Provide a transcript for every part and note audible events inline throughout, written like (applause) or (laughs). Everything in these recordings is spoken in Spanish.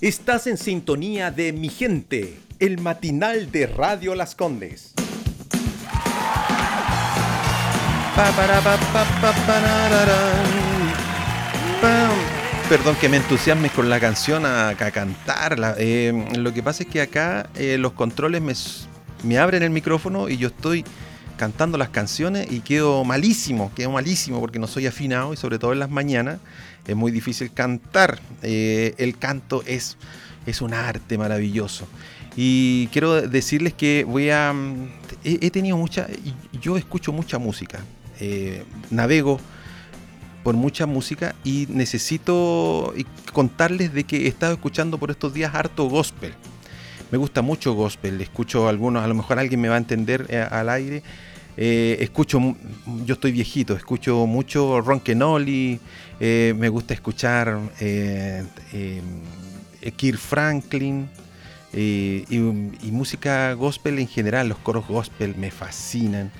Estás en sintonía de Mi Gente, el matinal de Radio Las Condes. Perdón que me entusiasme con la canción a, cantarla. Eh, lo que pasa es que acá eh, los controles me, me abren el micrófono y yo estoy cantando las canciones y quedo malísimo, quedo malísimo porque no soy afinado y sobre todo en las mañanas es muy difícil cantar. Eh, el canto es, es un arte maravilloso. Y quiero decirles que voy a... He, tenido mucha... Yo escucho mucha música. Eh, navego por mucha música y necesito contarles de que he estado escuchando por estos días harto gospel. Me gusta mucho gospel, escucho algunos, a lo mejor alguien me va a entender eh, al aire, eh, escucho, yo estoy viejito, escucho mucho Ron Kenoli, eh, me gusta escuchar eh, Kirk Franklin y, y música gospel en general, los coros gospel me fascinan.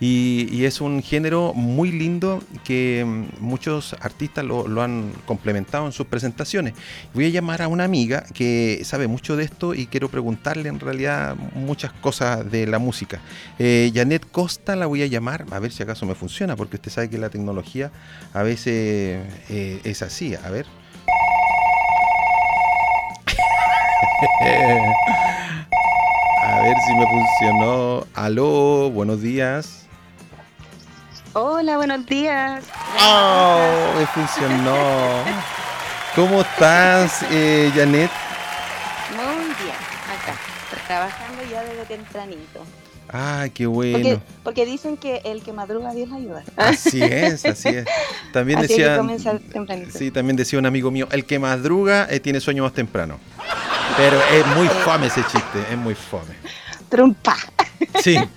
Y, es un género muy lindo que mm, muchos artistas lo, han complementado en sus presentaciones. Voy a llamar a una amiga que sabe mucho de esto y quiero preguntarle en realidad muchas cosas de la música. Eh, Janet Costa la voy a llamar, a ver si acaso me funciona, porque usted sabe que la tecnología a veces eh, es así. A ver. (laughs) A ver si me funcionó. Aló, buenos días. Hola, buenos días. ¡Oh! Me funcionó. ¿Cómo estás, eh, Janet? Muy bien, acá, trabajando ya desde tempranito. Ah, qué bueno. Porque, dicen que el que madruga Dios ayuda. Así es, así es. También decía. Sí, también decía un amigo mío, el que madruga eh, tiene sueño más temprano. Pero es muy fome ese chiste, es muy fome. Trumpa. Sí. (laughs)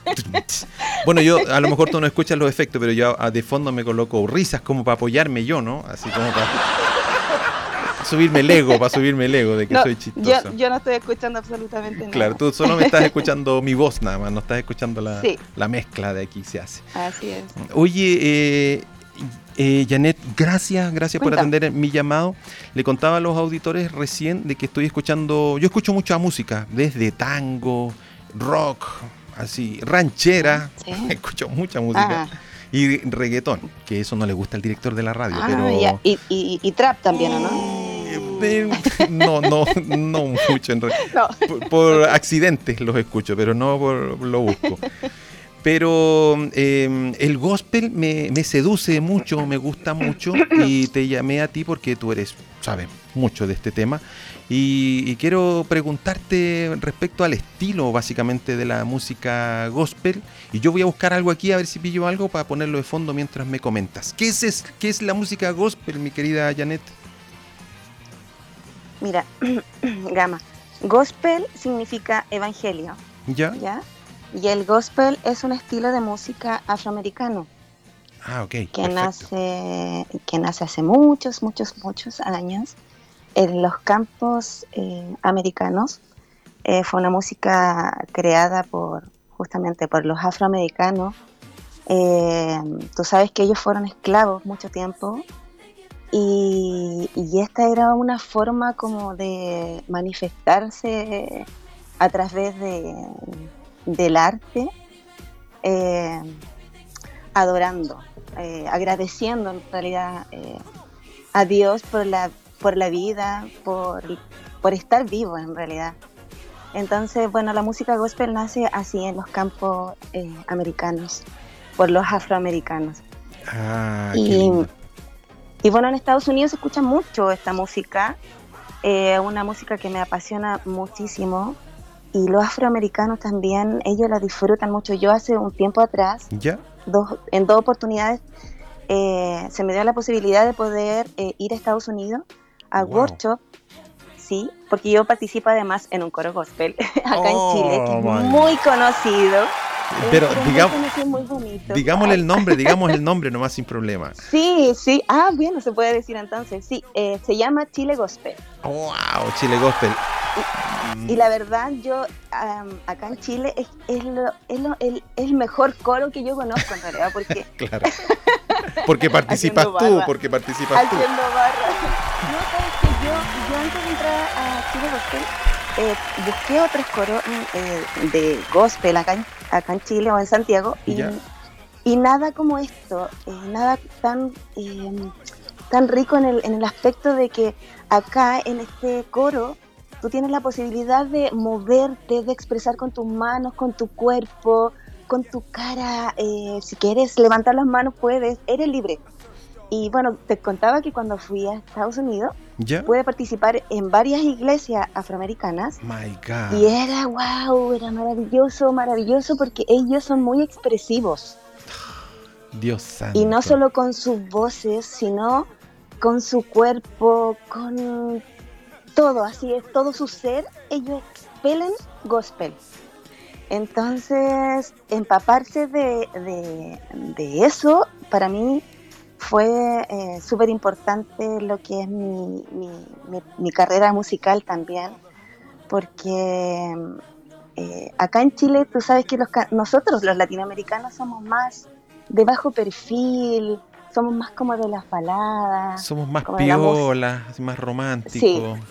Bueno, yo a lo mejor tú no escuchas los efectos, pero yo de fondo me coloco risas como para apoyarme yo, ¿no? Así como para (laughs) subirme el ego, para subirme el ego de que soy chistoso. Yo, no estoy escuchando absolutamente nada. Claro, tú solo me estás (laughs) escuchando mi voz nada más, no estás escuchando la, la mezcla de aquí se hace. Así es. Oye, eh, eh, Janet, gracias, gracias por atender mi llamado. Le contaba a los auditores recién de que estoy escuchando, yo escucho mucha música, desde tango, rock, así, ranchera, (laughs) escucho mucha música. Y reggaetón, que eso no le gusta al director de la radio. Ah, pero... y, trap también, ¿no? Eh, no, no, no mucho en realidad. (laughs) Por, accidentes los escucho, pero no por lo busco. Pero em, el gospel me, me, seduce mucho, me gusta mucho y te llamé a ti porque tú eres, sabes, mucho de este tema y, quiero preguntarte respecto al estilo básicamente de la música gospel. Y yo voy a buscar algo aquí a ver si pillo algo para ponerlo de fondo mientras me comentas. ¿Qué es, qué es la música gospel, mi querida Janet? Mira, (clears throat) Gama, gospel significa evangelio. ¿Ya? ¿Ya? Y el gospel es un estilo de música afroamericano. Ah, ok. Que nace, que nace hace muchos, muchos, muchos años en los campos eh, americanos. Eh, fue una música creada por justamente por los afroamericanos. Eh, tú sabes que ellos fueron esclavos mucho tiempo y, esta era una forma como de manifestarse a través de, del arte, adorando, agradeciendo en realidad a Dios por la por la vida, por, por estar vivo en realidad. Entonces, bueno, la música gospel nace así en los campos eh, americanos, por los afroamericanos. Ah, y, y, bueno, en Estados Unidos se escucha mucho esta música, eh, una música que me apasiona muchísimo. Y los afroamericanos también, ellos la disfrutan mucho. Yo hace un tiempo atrás, ¿Ya? Dos, en dos oportunidades, eh, se me dio la posibilidad de poder ir a Estados Unidos a workshop, sí, porque yo participo además en un coro gospel (laughs) acá en Chile, que es oh, muy conocido. Pero digamos, digámosle el nombre, digamos el nombre nomás sin problema. Sí, sí. Ah, bien, se puede decir entonces. Sí, eh, se llama Chile Gospel. wow, Chile Gospel. Y, la verdad, yo acá en Chile es, es, lo, es, lo, el, el, mejor coro que yo conozco en realidad, porque... (laughs) claro. Porque (laughs) participas tú, porque participas tú. Haciendo barra. (laughs) No, yo, yo antes de entrar a Chile Gospel, eh, busqué otros coros eh, de gospel acá en, acá en Chile o en Santiago y, y nada como esto, eh, nada tan, eh, tan rico en el, en el aspecto de que acá en este coro tú tienes la posibilidad de moverte, de expresar con tus manos, con tu cuerpo, con tu cara. eh, si quieres levantar las manos, puedes, eres libre. Y bueno, te contaba que cuando fui a Estados Unidos ¿Ya? pude participar en varias iglesias afroamericanas My God. y era wow, era maravilloso, maravilloso porque ellos son muy expresivos Dios santo. y no solo con sus voces, sino con su cuerpo, con todo, así es, todo su ser, ellos expelen gospel. Entonces, empaparse de, de- de eso para mí fue eh, súper importante lo que es mi, mi- mi- mi carrera musical también, porque eh, acá en Chile tú sabes que los, nosotros los latinoamericanos somos más de bajo perfil, somos más como de las baladas. Somos más piolas, más románticos. Sí.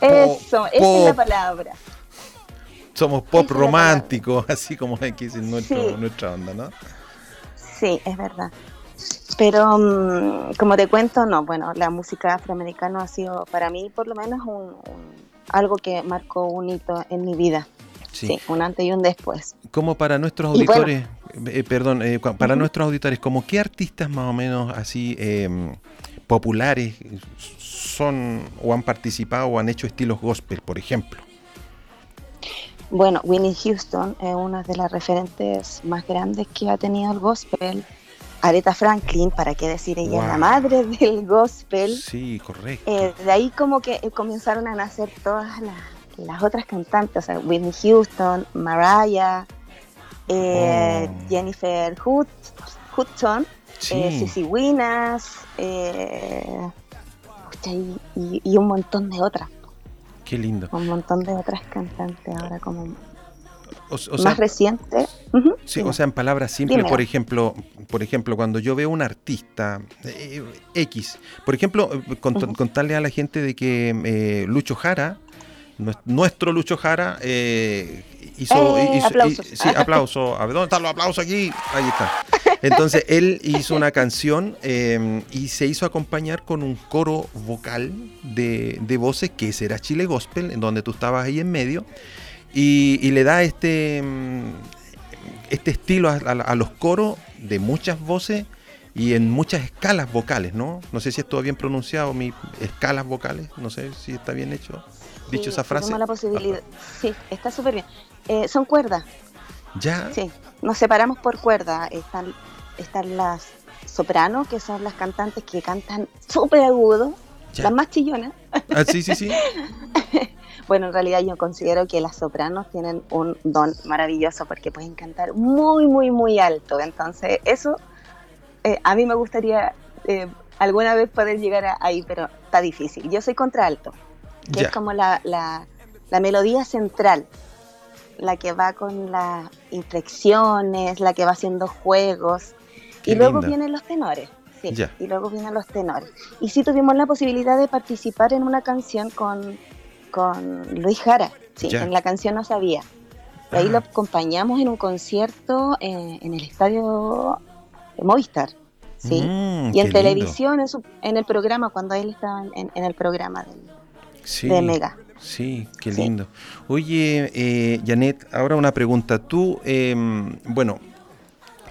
Eso, esa es la palabra. Somos pop Esa románticos, (laughs) así como X en nuestro, Sí. nuestra onda, ¿no? Sí, es verdad. Pero mm, como te cuento, no, bueno, la música afroamericana ha sido para mí por lo menos un, un- algo que marcó un hito en mi vida. Sí. Sí, un antes y un después. Como para nuestros bueno. auditores, eh, perdón, eh, para nuestros auditores, como qué artistas más o menos así eh, populares son o han participado o han hecho estilos gospel, por ejemplo. Bueno, Winnie Houston es una de las referentes más grandes que ha tenido el gospel. Aretha Franklin, para qué decir, ella es la madre (laughs) del gospel. Sí, correcto. Eh, de ahí como que eh, comenzaron a nacer todas las, las otras cantantes, o sea, Whitney Houston, Mariah, eh, Oh. Jennifer Hud- Hudson, sí, eh, Winas, eh, pucha, y, y- y un montón de otras, qué lindo. un montón de otras cantantes ahora como O, o sea, más reciente. Sí, dime. o sea, en palabras simples, Dime. por ejemplo, por ejemplo, cuando yo veo un artista eh, X, por ejemplo, contarle a la gente de que eh, Lucho Jara, nues- nuestro Lucho Jara, eh, hizo, Eh, hizo- aplausos. sí, aplauso. A ver, ¿dónde están los aplausos aquí? Ahí está. Entonces, él hizo una canción y se hizo acompañar con un coro vocal de, de voces, que ese era Chile Gospel, en donde tú estabas ahí en medio, y, y le da este, mm, este estilo a, a- a los coros de muchas voces y en muchas escalas vocales, ¿no? No sé si estuvo bien pronunciado, mi escalas vocales, no sé si está bien hecho, dicho Sí, esa frase. la posibilidad. Sí, está súper bien. Eh, son cuerdas, Ya, Sí, nos separamos por cuerda. Están, están las sopranos, que son las cantantes que cantan súper agudo, ya. las más chillonas. Ah, sí, sí, sí. (laughs) Bueno, en realidad yo considero que las sopranos tienen un don maravilloso porque pueden cantar muy, muy, muy alto. Entonces, eso eh, a mí me gustaría eh, alguna vez poder llegar a- ahí, pero está difícil. Yo soy contralto, que es como la, la, la melodía central, la que va con las inflexiones, la que va haciendo juegos. Qué y luego linda. vienen los tenores. Sí, y luego vienen los tenores. Y sí tuvimos la posibilidad de participar en una canción con, con Luis Jara. Sí, en la canción No Sabía. Y ahí Ah. lo acompañamos en un concierto en, en el estadio Movistar. Sí. Mm, y en televisión, en, su- en el programa, cuando él estaba en, en el programa del- Sí. de Mega. Sí, qué Sí. lindo. Oye, eh, Janet, ahora una pregunta. Tú, em, bueno,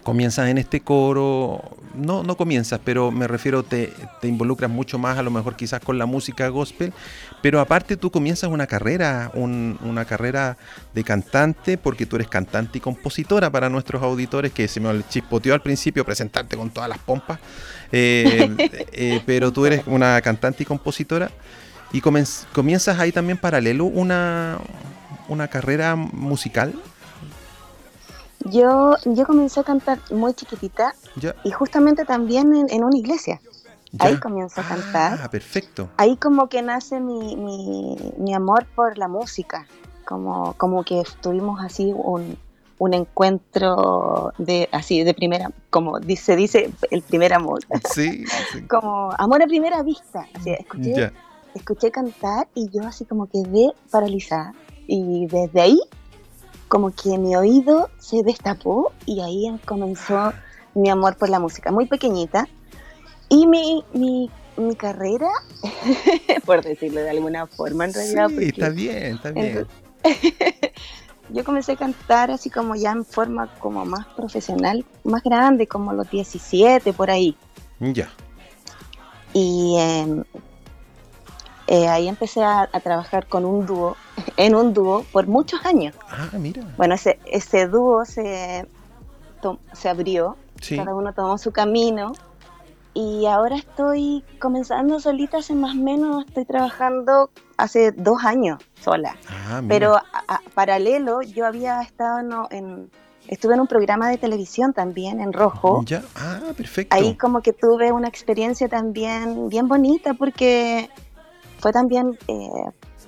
comienzas en este coro, no, no comienzas, pero me refiero, te, te involucras mucho más a lo mejor quizás con la música gospel, pero aparte tú comienzas una carrera, un- una carrera de cantante, porque tú eres cantante y compositora para nuestros auditores, que se me chispoteó al principio presentarte con todas las pompas, eh, (laughs) eh, pero tú eres una cantante y compositora. Y comienzas ahí también paralelo una, una carrera musical. Yo, yo comencé a cantar muy chiquitita y justamente también en, en una iglesia. Ahí comienzo a cantar. Ah, perfecto. ahí como que nace mi, mi, mi amor por la música, como, como que tuvimos así un, un encuentro de así de primera, como dice, se dice el primer amor, (laughs) Sí, sí. como amor a primera vista, así, escuché escuché cantar y yo así como quedé paralizada. Y desde ahí, como que mi oído se destapó y ahí comenzó mi amor por la música, muy pequeñita. Y mi, mi, mi carrera, (laughs) por decirlo de alguna forma, en realidad. Sí, está bien, está bien. (laughs) yo comencé a cantar así como ya en forma como más profesional, más grande, como los 17 por ahí. Ya. Y em, eh, ahí empecé a, trabajar con un dúo, (laughs) en un dúo por muchos años. Ah, mira. Bueno, ese, ese dúo se, se abrió, cada uno tomó su camino y ahora estoy comenzando solita hace más o menos, estoy trabajando hace dos años sola. Ah, Pero paralelo yo había estado en, estuve en un programa de televisión también en rojo. Ya, ah, perfecto. Ahí como que tuve una experiencia también bien bonita porque fue también eh,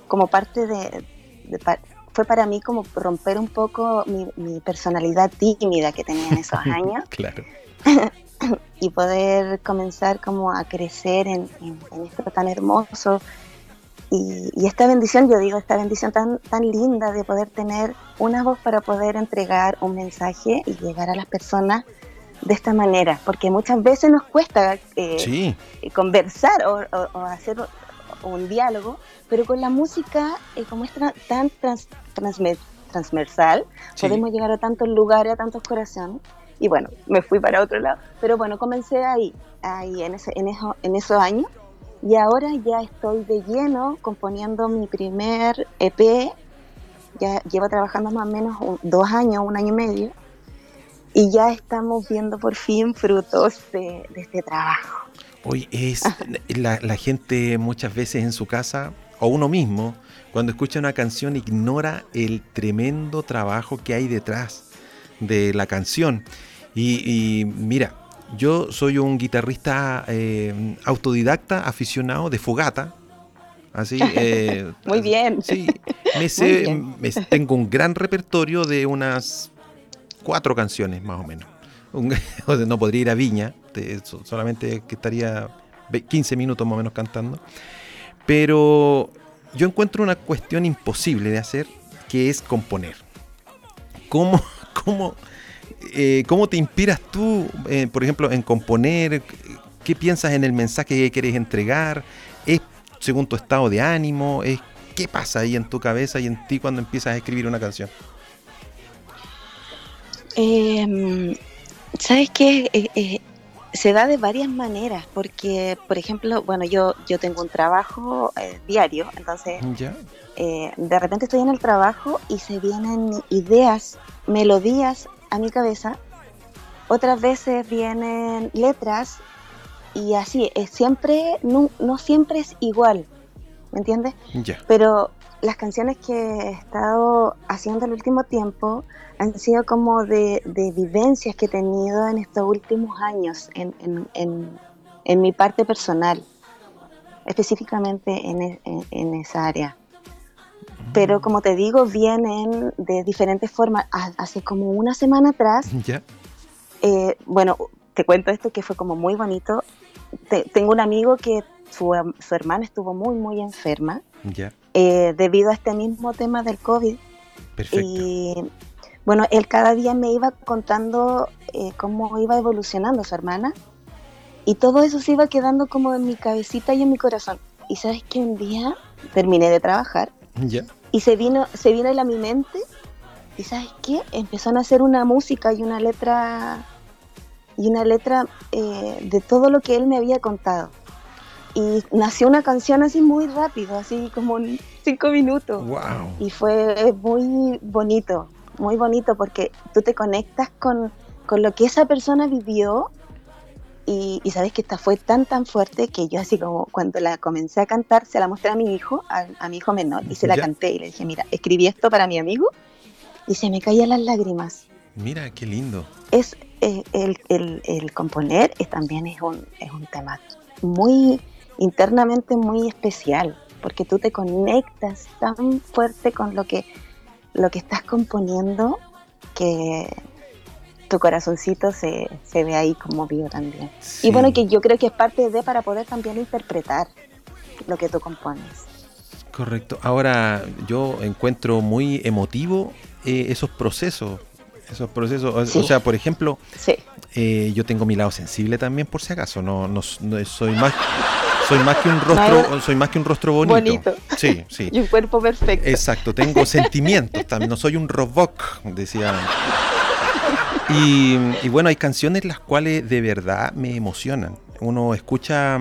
como parte de, fue para mí como romper un poco mi, personalidad tímida que tenía en esos (laughs) años. claro. (laughs) y poder comenzar como a crecer en, esto tan hermoso. Y, esta bendición, yo digo, esta bendición tan, tan linda de poder tener una voz para poder entregar un mensaje y llegar a las personas de esta manera, porque muchas veces nos cuesta eh, conversar o, o, hacer un diálogo, pero con la música, eh, como es tan trans, transversal, podemos llegar a tantos lugares, a tantos corazones. Y bueno, me fui para otro lado. Pero bueno, comencé ahí, ahí en, ese, en, eso, en esos años. Y ahora ya estoy de lleno componiendo mi primer EP. Ya llevo trabajando más o menos dos años, un año y medio. Y ya estamos viendo por fin frutos de este trabajo. Hoy es la, gente muchas veces en su casa, o uno mismo, cuando escucha una canción ignora el tremendo trabajo que hay detrás de la canción. Y, mira, yo soy un guitarrista eh, autodidacta, aficionado de fogata. Así, (laughs) eh, Muy bien. Sí, (laughs) me tengo un gran repertorio de unas cuatro canciones más o menos. (laughs) no podría ir a Viña, solamente estaría 15 minutos más o menos cantando. Pero yo encuentro una cuestión imposible de hacer, que es componer. ¿Cómo, (laughs) cómo, eh, cómo te inspiras tú, eh, por ejemplo, en componer? ¿Qué piensas en el mensaje que quieres entregar? ¿Es según tu estado de ánimo? ¿Es, ¿Qué pasa ahí en tu cabeza y en ti cuando empiezas a escribir una canción? Eh, ¿Sabes qué? Eh, eh, se da de varias maneras, porque, por ejemplo, bueno, yo, yo tengo un trabajo eh, diario, entonces de repente estoy en el trabajo y se vienen ideas, melodías a mi cabeza, otras veces vienen letras y así, es siempre, no, no siempre es igual, ¿me entiendes? Pero las canciones que he estado haciendo el último tiempo han sido como de, vivencias que he tenido en estos últimos años en, mi parte personal, específicamente en, esa área. Pero como te digo, vienen de diferentes formas. Hace como una semana atrás, (laughs) eh, bueno, te cuento esto que fue como muy bonito. tengo un amigo que su, su hermana estuvo muy, muy enferma. Eh, debido a este mismo tema del COVID. Perfecto. Y bueno, él cada día me iba contando eh, cómo iba evolucionando su hermana y todo eso se iba quedando como en mi cabecita y en mi corazón. Y sabes que un día terminé de trabajar y se vino, se vino él a mi mente y sabes qué, empezó a hacer una música y una letra y una letra eh, de todo lo que él me había contado y nació una canción así muy rápido, así como en cinco minutos. Y fue muy bonito, muy bonito porque tú te conectas con, lo que esa persona vivió y, sabes que esta fue tan tan fuerte que yo así como cuando la comencé a cantar se la mostré a mi hijo, a, mi hijo menor y se la canté y le dije, mira, escribí esto para mi amigo y se me caían las lágrimas. Mira, qué lindo. Es eh, el, el, el, componer es, también es un, es un tema muy internamente muy especial, porque tú te conectas tan fuerte con lo que, lo que estás componiendo que tu corazoncito se, ve ahí como vivo también. Y bueno, que yo creo que es parte de para poder también interpretar. lo que tú compones. Correcto. Ahora yo encuentro muy emotivo eh, esos procesos. Esos procesos. O, sea, por ejemplo, eh, yo tengo mi lado sensible también, por si acaso. No, no, soy más. Soy más que un rostro, soy más que un rostro bonito. bonito. Sí, (laughs) sí. y un cuerpo perfecto. Exacto, tengo (laughs) sentimientos también, no soy un robot, decía. Y, y, bueno, hay canciones las cuales de verdad me emocionan. Uno escucha,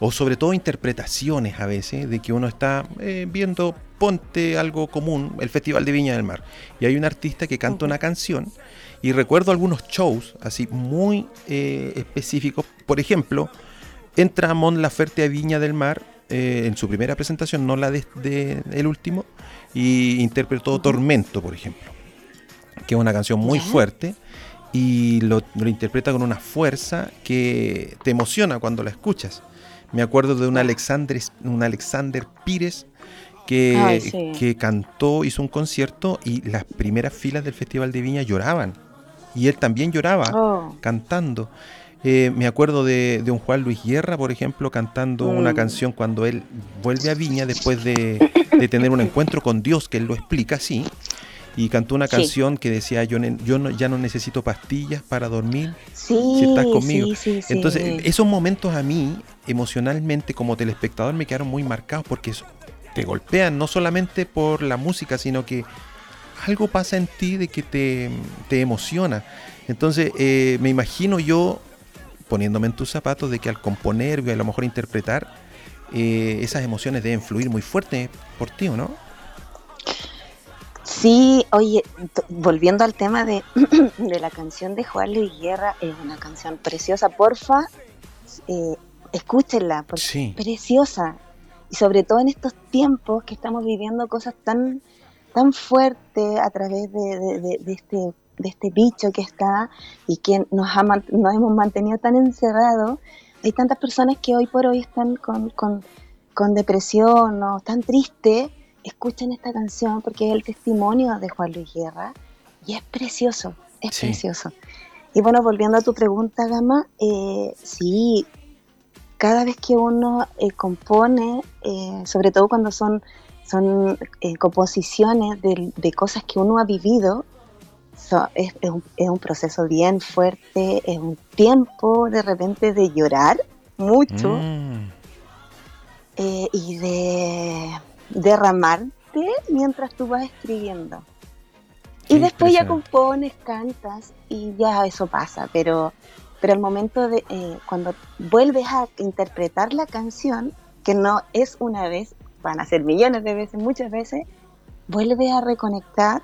o sobre todo interpretaciones a veces, de que uno está eh, viendo, ponte algo común, el Festival de Viña del Mar, y hay un artista que canta una canción, y recuerdo algunos shows así muy eh, específicos, por ejemplo, entra Mon Laferte a Viña del Mar eh, en su primera presentación, no la de, el último, y interpretó Tormento, por ejemplo, que es una canción muy fuerte y lo, interpreta con una fuerza que te emociona cuando la escuchas. Me acuerdo de un Alexander, un Alexander Pires que, que cantó, hizo un concierto y las primeras filas del Festival de Viña lloraban. Y él también lloraba oh. cantando. Eh, me acuerdo de, un Juan Luis Guerra, por ejemplo, cantando una mm. canción cuando él vuelve a Viña después de, de, tener un encuentro con Dios, que él lo explica así y cantó una canción que decía yo, yo ya no necesito pastillas para dormir si estás conmigo. Entonces, esos momentos a mí, emocionalmente, como telespectador, me quedaron muy marcados porque te golpean no solamente por la música, sino que algo pasa en ti de que te, te emociona. Entonces, eh, me imagino yo poniéndome en tus zapatos de que al componer y a lo mejor interpretar, eh, esas emociones deben fluir muy fuerte por ti, ¿o no? Sí, oye, volviendo al tema (clears throat) de, la canción de Juan Luis Guerra, es una canción preciosa, porfa, eh, escúchenla, porque es preciosa. Y sobre todo en estos tiempos que estamos viviendo cosas tan, tan fuertes a través de, este, de este bicho que está y que nos, ha, nos hemos mantenido tan encerrados. Hay tantas personas que hoy por hoy están con, con, con depresión o están tristes escuchen esta canción porque es el testimonio de Juan Luis Guerra y es precioso, es precioso. Y bueno, volviendo a tu pregunta, Gama, eh, sí, cada vez que uno eh, compone, eh, sobre todo cuando son, son eh, composiciones de, cosas que uno ha vivido, es, un, proceso bien fuerte, es un tiempo de repente de llorar mucho mm. y de derramarte mientras tú vas escribiendo. y después ya compones, cantas y ya eso pasa, pero, pero el momento de eh, cuando vuelves a interpretar la canción, que no es una vez, van a ser millones de veces, muchas veces, vuelves a reconectar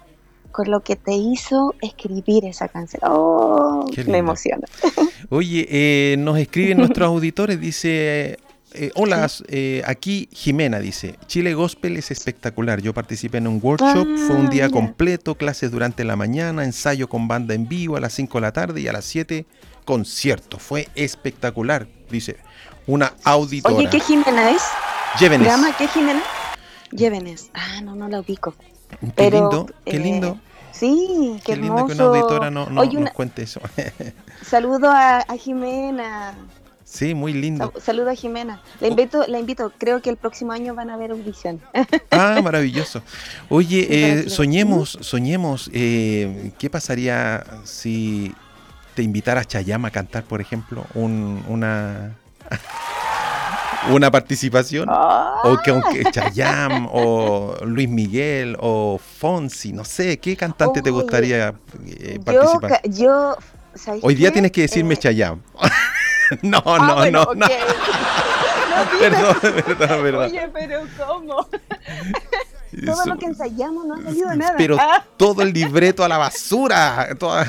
con lo que te hizo escribir esa canción. ¡Oh! Me emociona. (laughs) Oye, eh, nos escriben nuestros auditores, dice eh, hola, eh, aquí Jimena dice, Chile Gospel es espectacular. Yo participé en un workshop, fue un día ah, completo, clases durante la mañana, ensayo con banda en vivo a las 5 de la tarde y a las 7 concierto. Fue espectacular, dice una auditora. Oye, ¿qué Jimena es? Llévenes. ¿Qué Jimena? Llévenes. Ah, no, no la ubico. Qué lindo, qué lindo. Sí, qué, qué lindo que una auditora no, nos cuente eso. (laughs) Saludo a Jimena. Sí, muy lindo. Saluda a Jimena. La invito, la invito, creo que el próximo año van a ver audición. Ah, maravilloso. Oye, eh, soñemos, soñemos, eh, ¿qué pasaría si te invitara Chayama a cantar, por ejemplo, una (laughs) una participación? O que aunque Chayam, o Luis Miguel, o Fonsi, no sé, ¿qué cantante te gustaría eh, participar? Yo, Hoy día tienes que decirme Chayam. (laughs) no, ah, no, no, no. perdón, (laughs) perdón, perdón. Oye, pero ¿cómo? (laughs) todo lo que ensayamos no ha salido nada. Pero ah. todo el libreto a la basura. Toda...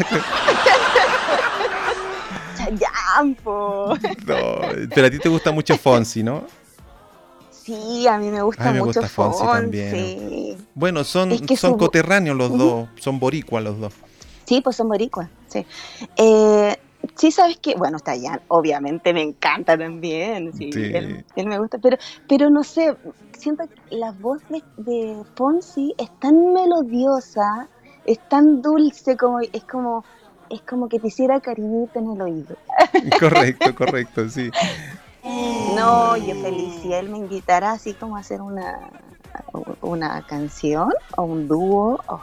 No, pero a ti te gusta mucho Fonsi, ¿no? Sí, a mí me gusta a mí me mucho gusta Fonsi, también. Bueno, son, son coterráneos los dos, son boricuas los dos. Sí, pues son boricuas, sí. Eh, sí sabes que, bueno, está ya, obviamente me encanta también, sí, Él, me gusta, pero, pero no sé, siento que la voz de, de Fonsi es tan melodiosa, es tan dulce, como es como es como que te hiciera cariñito en el oído. (laughs) Correcto, correcto, sí. No, yo feliz. Si él me invitara así como a hacer una, una canción o un dúo, oh,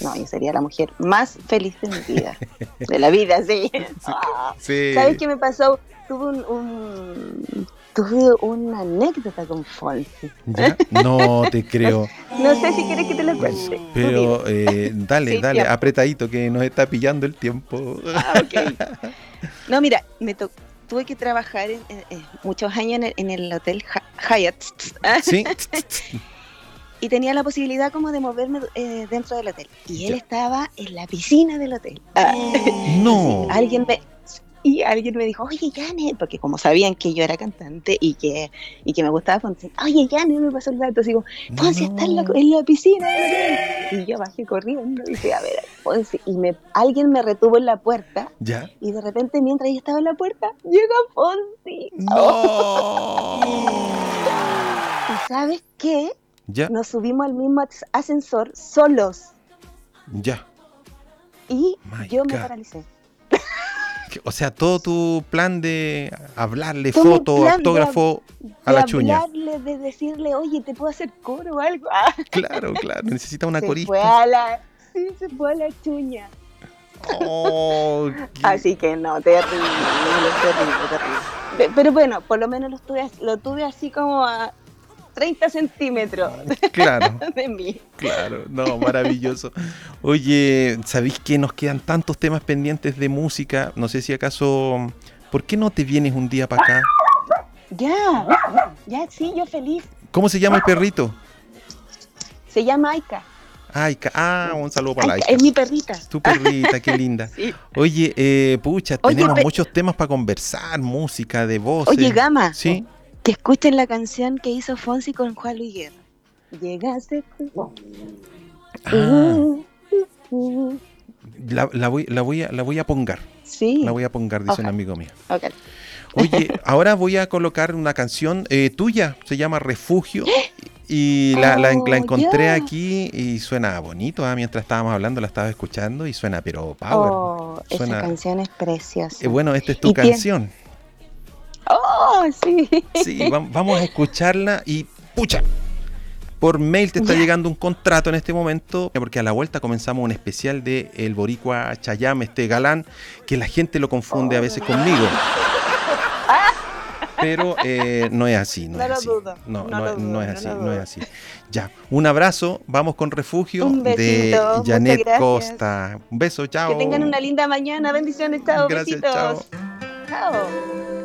no, yo sería la mujer más feliz de mi vida. De la vida, sí. (laughs) Sí. (laughs) ¿Sabes qué me pasó? Tuve un, un- tuve una anécdota con Fonsi. ¿Ya? No te (laughs) creo. No sé si quieres que te la cuente. Pero eh, dale, Sí, dale, apretadito que nos está pillando el tiempo. Ah, ok. No, mira, me to- tuve que trabajar en- en- en muchos años en el, en el hotel Ha- Hyatt ¿Sí? (laughs) y tenía la posibilidad como de moverme eh, dentro del hotel. Y él Ya. estaba en la piscina del hotel. Ah. No. (laughs) alguien me y alguien me dijo, oye Janet, porque como sabían que yo era cantante y que, y que me gustaba Fonsi, oye Janet, me pasó el dato, como, Fonsi está en la, No. en la piscina del hotel". Y yo bajé corriendo y dije, a ver, Fonsi, y me, alguien me retuvo en la puerta ¿Ya? y de repente mientras yo estaba en la puerta, llega Fonsi. No. (laughs) ¿Y sabes qué? Ya, Nos subimos al mismo as- ascensor solos ya. y My yo me paralicé. O sea, todo tu plan de hablarle Todo foto, de autógrafo a de la chuña. hablarle, de decirle, oye, ¿te puedo hacer coro o algo? Ah, Claro, claro. Necesita una se corista. fue a la, sí, se fue a la chuña. Oh, (laughs) Así que no, terrible, terrible, terrible. Pe- Pero bueno, por lo menos lo tuve, lo tuve así como a 30 centímetros (laughs) Claro, de mí. claro. No, maravilloso. Oye, ¿sabéis que nos quedan tantos temas pendientes de música? No sé si acaso. ¿Por qué no te vienes un día para acá? Ya, ya, sí, yo feliz. ¿Cómo se llama el perrito? Se llama Aika. Aika. Ah, un saludo para Aika, Aika. es mi perrita. Tu perrita, qué linda. (laughs) Sí. Oye, eh, pucha, Oye, tenemos muchos temas para conversar, música, de voces. Oye, Gama, Sí. Que escuchen la canción que hizo Fonsi con Juan Luis Guerra. Llegaste tú. Ah, la, la voy, la, voy a, la voy a pongar. Sí. La voy a pongar, dice un amigo mío. Oye, ahora voy a colocar una canción eh, tuya, se llama Refugio. Y la, la- la Oh, encontré aquí y suena bonito. ah, Mientras estábamos hablando, la estaba escuchando y suena, pero power. Oh, Suena- esa canción es preciosa. Eh, bueno, esta es tu tiene- canción. Oh, sí. Sí, vam- vamos a escucharla y pucha. Por mail te está llegando un contrato en este momento, porque a la vuelta comenzamos un especial de El Boricua Chayam, este galán, que la gente lo confunde a veces conmigo. Pero eh, no es así, no, No es lo así. dudo, No, no no, lo no dudo, es así, no es dudo. así. Ya, un abrazo, vamos con Refugio Un de besito, Janet. Costa. Un beso, chao. Que tengan una linda mañana. Bendiciones. Chao. Gracias, besitos. chao. Chao.